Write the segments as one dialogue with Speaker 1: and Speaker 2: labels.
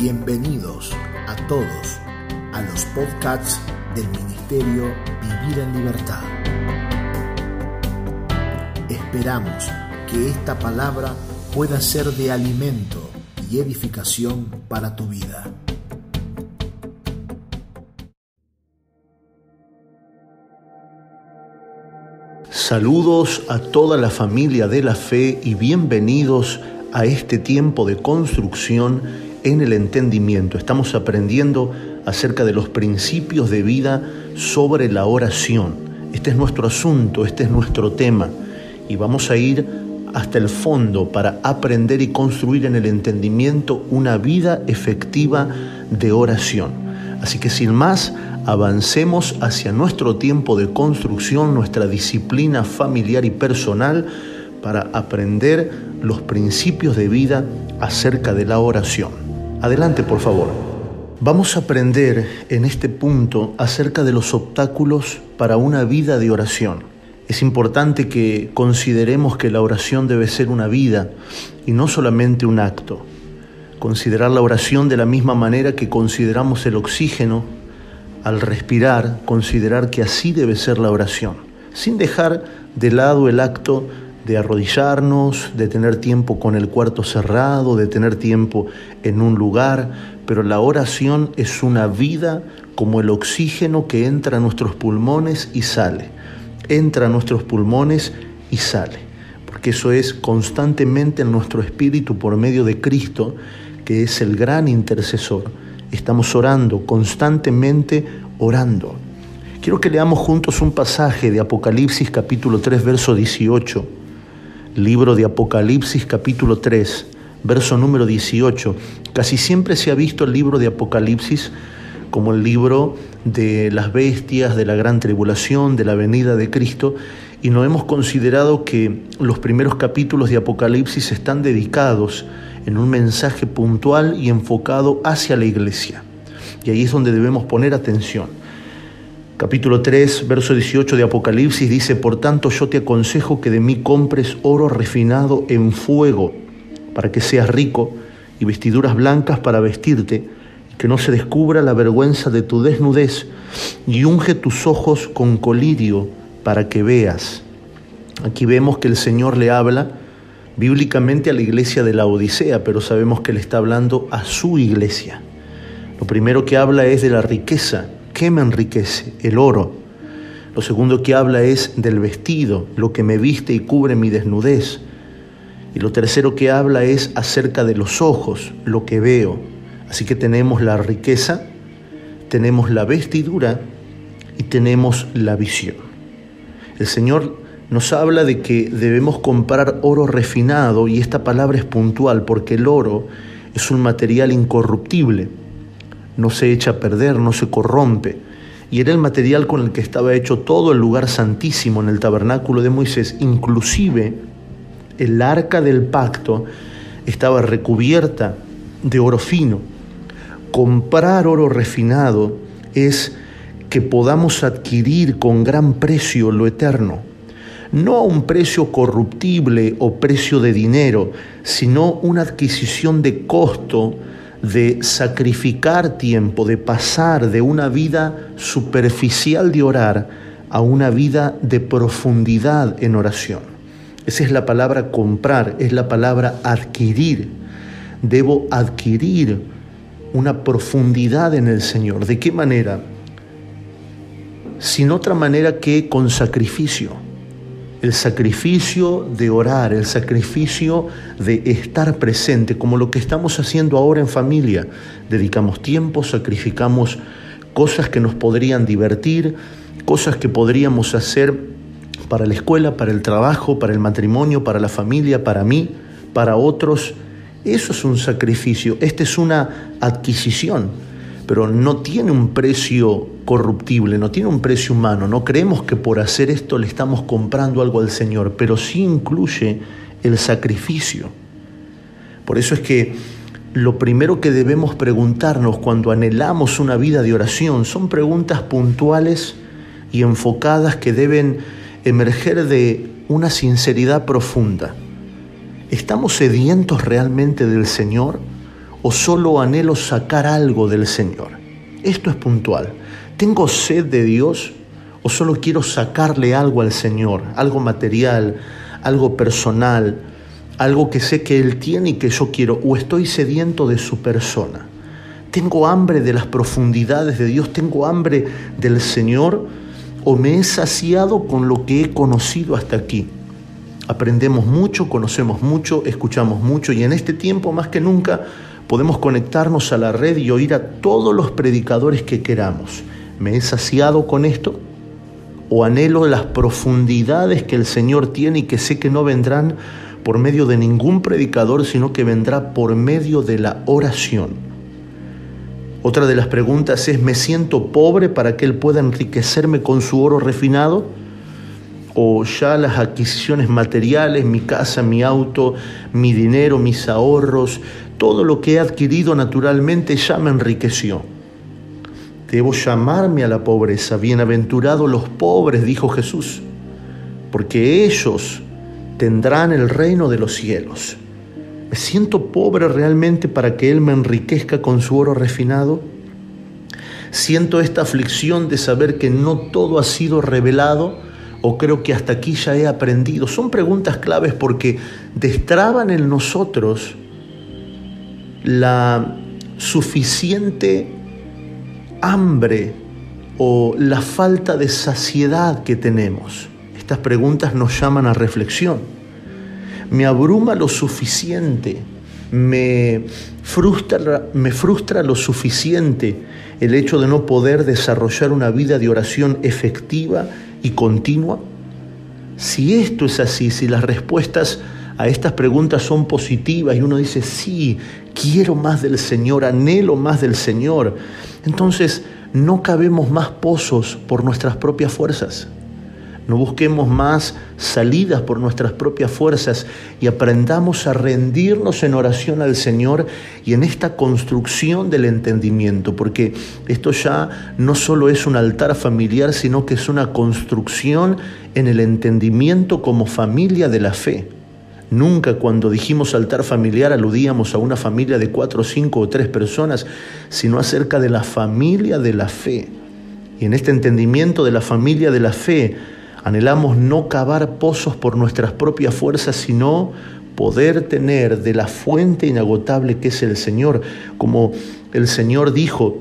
Speaker 1: Bienvenidos a todos a los podcasts del Ministerio Vivir en Libertad. Esperamos que esta palabra pueda ser de alimento y edificación para tu vida.
Speaker 2: Saludos a toda la familia de la fe y bienvenidos a este tiempo de construcción en el entendimiento. Estamos aprendiendo acerca de los principios de vida sobre la oración. Este es nuestro asunto, este es nuestro tema y vamos a ir hasta el fondo para aprender y construir en el entendimiento una vida efectiva de oración. Así que sin más, avancemos hacia nuestro tiempo de construcción, nuestra disciplina familiar y personal para aprender los principios de vida acerca de la oración. Adelante, por favor. Vamos a aprender en este punto acerca de los obstáculos para una vida de oración. Es importante que consideremos que la oración debe ser una vida y no solamente un acto. Considerar la oración de la misma manera que consideramos el oxígeno al respirar, considerar que así debe ser la oración, sin dejar de lado el acto de arrodillarnos, de tener tiempo con el cuarto cerrado, de tener tiempo en un lugar, pero la oración es una vida como el oxígeno que entra a nuestros pulmones y sale. Entra a nuestros pulmones y sale, porque eso es constantemente en nuestro espíritu por medio de Cristo, que es el gran intercesor. Estamos orando, constantemente orando. Quiero que leamos juntos un pasaje de Apocalipsis capítulo 3, verso 18 libro de Apocalipsis capítulo 3, verso número 18. Casi siempre se ha visto el libro de Apocalipsis como el libro de las bestias, de la gran tribulación, de la venida de Cristo, y no hemos considerado que los primeros capítulos de Apocalipsis están dedicados en un mensaje puntual y enfocado hacia la iglesia. Y ahí es donde debemos poner atención. Capítulo 3, verso 18 de Apocalipsis dice, Por tanto yo te aconsejo que de mí compres oro refinado en fuego, para que seas rico, y vestiduras blancas para vestirte, que no se descubra la vergüenza de tu desnudez, y unge tus ojos con colirio para que veas. Aquí vemos que el Señor le habla bíblicamente a la iglesia de la Odisea, pero sabemos que le está hablando a su iglesia. Lo primero que habla es de la riqueza ¿Qué me enriquece? El oro. Lo segundo que habla es del vestido, lo que me viste y cubre mi desnudez. Y lo tercero que habla es acerca de los ojos, lo que veo. Así que tenemos la riqueza, tenemos la vestidura y tenemos la visión. El Señor nos habla de que debemos comprar oro refinado y esta palabra es puntual porque el oro es un material incorruptible no se echa a perder, no se corrompe. Y era el material con el que estaba hecho todo el lugar santísimo en el tabernáculo de Moisés, inclusive el arca del pacto estaba recubierta de oro fino. Comprar oro refinado es que podamos adquirir con gran precio lo eterno, no a un precio corruptible o precio de dinero, sino una adquisición de costo de sacrificar tiempo, de pasar de una vida superficial de orar a una vida de profundidad en oración. Esa es la palabra comprar, es la palabra adquirir. Debo adquirir una profundidad en el Señor. ¿De qué manera? Sin otra manera que con sacrificio el sacrificio de orar, el sacrificio de estar presente, como lo que estamos haciendo ahora en familia. Dedicamos tiempo, sacrificamos cosas que nos podrían divertir, cosas que podríamos hacer para la escuela, para el trabajo, para el matrimonio, para la familia, para mí, para otros. Eso es un sacrificio, esta es una adquisición, pero no tiene un precio corruptible, no tiene un precio humano. No creemos que por hacer esto le estamos comprando algo al Señor, pero sí incluye el sacrificio. Por eso es que lo primero que debemos preguntarnos cuando anhelamos una vida de oración son preguntas puntuales y enfocadas que deben emerger de una sinceridad profunda. ¿Estamos sedientos realmente del Señor o solo anhelo sacar algo del Señor? Esto es puntual. ¿Tengo sed de Dios o solo quiero sacarle algo al Señor? Algo material, algo personal, algo que sé que Él tiene y que yo quiero, o estoy sediento de su persona. Tengo hambre de las profundidades de Dios, tengo hambre del Señor, o me he saciado con lo que he conocido hasta aquí. Aprendemos mucho, conocemos mucho, escuchamos mucho y en este tiempo más que nunca podemos conectarnos a la red y oír a todos los predicadores que queramos. ¿Me he saciado con esto? ¿O anhelo las profundidades que el Señor tiene y que sé que no vendrán por medio de ningún predicador, sino que vendrá por medio de la oración? Otra de las preguntas es, ¿me siento pobre para que Él pueda enriquecerme con su oro refinado? o ya las adquisiciones materiales, mi casa, mi auto, mi dinero, mis ahorros, todo lo que he adquirido naturalmente ya me enriqueció. Debo llamarme a la pobreza. Bienaventurados los pobres, dijo Jesús, porque ellos tendrán el reino de los cielos. ¿Me siento pobre realmente para que Él me enriquezca con su oro refinado? Siento esta aflicción de saber que no todo ha sido revelado o creo que hasta aquí ya he aprendido. Son preguntas claves porque destraban en nosotros la suficiente hambre o la falta de saciedad que tenemos. Estas preguntas nos llaman a reflexión. Me abruma lo suficiente, me frustra, me frustra lo suficiente el hecho de no poder desarrollar una vida de oración efectiva y continua. Si esto es así, si las respuestas a estas preguntas son positivas y uno dice, sí, quiero más del Señor, anhelo más del Señor, entonces no cabemos más pozos por nuestras propias fuerzas. No busquemos más salidas por nuestras propias fuerzas y aprendamos a rendirnos en oración al Señor y en esta construcción del entendimiento, porque esto ya no solo es un altar familiar, sino que es una construcción en el entendimiento como familia de la fe. Nunca cuando dijimos altar familiar aludíamos a una familia de cuatro, cinco o tres personas, sino acerca de la familia de la fe. Y en este entendimiento de la familia de la fe, anhelamos no cavar pozos por nuestras propias fuerzas, sino poder tener de la fuente inagotable que es el Señor, como el Señor dijo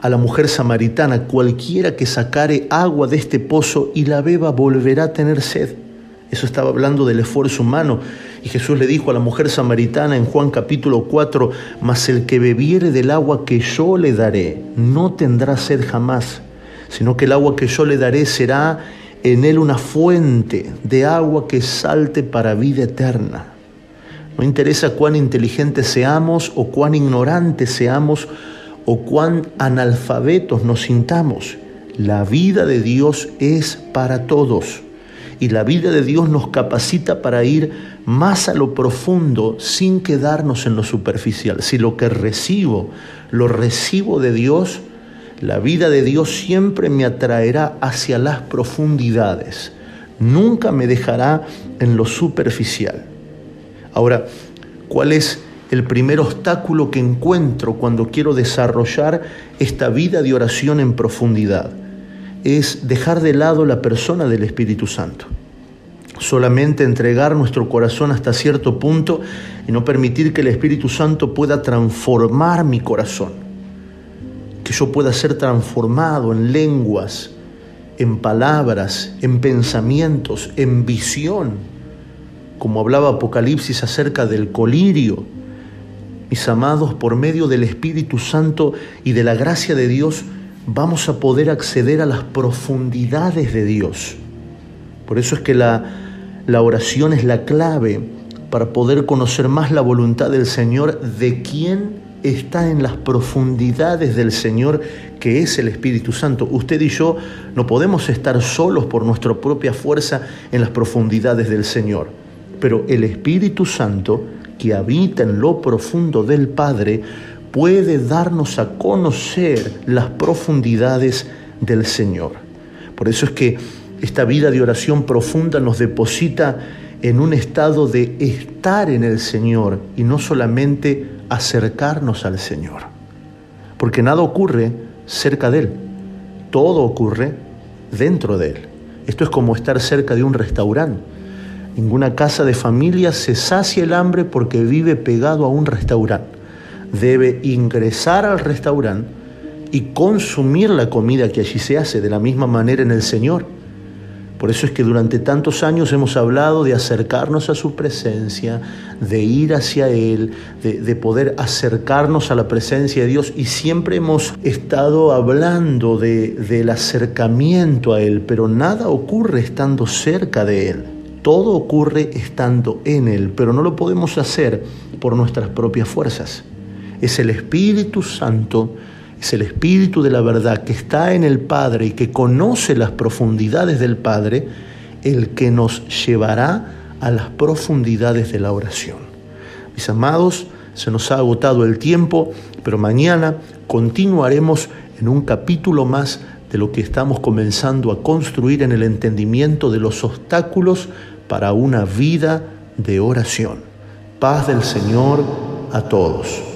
Speaker 2: a la mujer samaritana, cualquiera que sacare agua de este pozo y la beba volverá a tener sed. Eso estaba hablando del esfuerzo humano. Y Jesús le dijo a la mujer samaritana en Juan capítulo 4, mas el que bebiere del agua que yo le daré, no tendrá sed jamás, sino que el agua que yo le daré será en él una fuente de agua que salte para vida eterna. No interesa cuán inteligentes seamos o cuán ignorantes seamos o cuán analfabetos nos sintamos. La vida de Dios es para todos y la vida de Dios nos capacita para ir más a lo profundo sin quedarnos en lo superficial. Si lo que recibo, lo recibo de Dios, la vida de Dios siempre me atraerá hacia las profundidades. Nunca me dejará en lo superficial. Ahora, ¿cuál es el primer obstáculo que encuentro cuando quiero desarrollar esta vida de oración en profundidad? Es dejar de lado la persona del Espíritu Santo. Solamente entregar nuestro corazón hasta cierto punto y no permitir que el Espíritu Santo pueda transformar mi corazón. Que yo pueda ser transformado en lenguas, en palabras, en pensamientos, en visión. Como hablaba Apocalipsis acerca del colirio. Mis amados, por medio del Espíritu Santo y de la gracia de Dios, vamos a poder acceder a las profundidades de Dios. Por eso es que la, la oración es la clave para poder conocer más la voluntad del Señor, de quién está en las profundidades del Señor, que es el Espíritu Santo. Usted y yo no podemos estar solos por nuestra propia fuerza en las profundidades del Señor, pero el Espíritu Santo, que habita en lo profundo del Padre, puede darnos a conocer las profundidades del Señor. Por eso es que esta vida de oración profunda nos deposita en un estado de estar en el Señor y no solamente acercarnos al Señor. Porque nada ocurre cerca de Él, todo ocurre dentro de Él. Esto es como estar cerca de un restaurante. Ninguna casa de familia se sacia el hambre porque vive pegado a un restaurante. Debe ingresar al restaurante y consumir la comida que allí se hace de la misma manera en el Señor. Por eso es que durante tantos años hemos hablado de acercarnos a su presencia, de ir hacia Él, de, poder acercarnos a la presencia de Dios y siempre hemos estado hablando del acercamiento a Él, pero nada ocurre estando cerca de Él. Todo ocurre estando en Él, pero no lo podemos hacer por nuestras propias fuerzas. Es el Espíritu Santo es el Espíritu de la verdad que está en el Padre y que conoce las profundidades del Padre, el que nos llevará a las profundidades de la oración. Mis amados, se nos ha agotado el tiempo, pero mañana continuaremos en un capítulo más de lo que estamos comenzando a construir en el entendimiento de los obstáculos para una vida de oración. Paz del Señor a todos.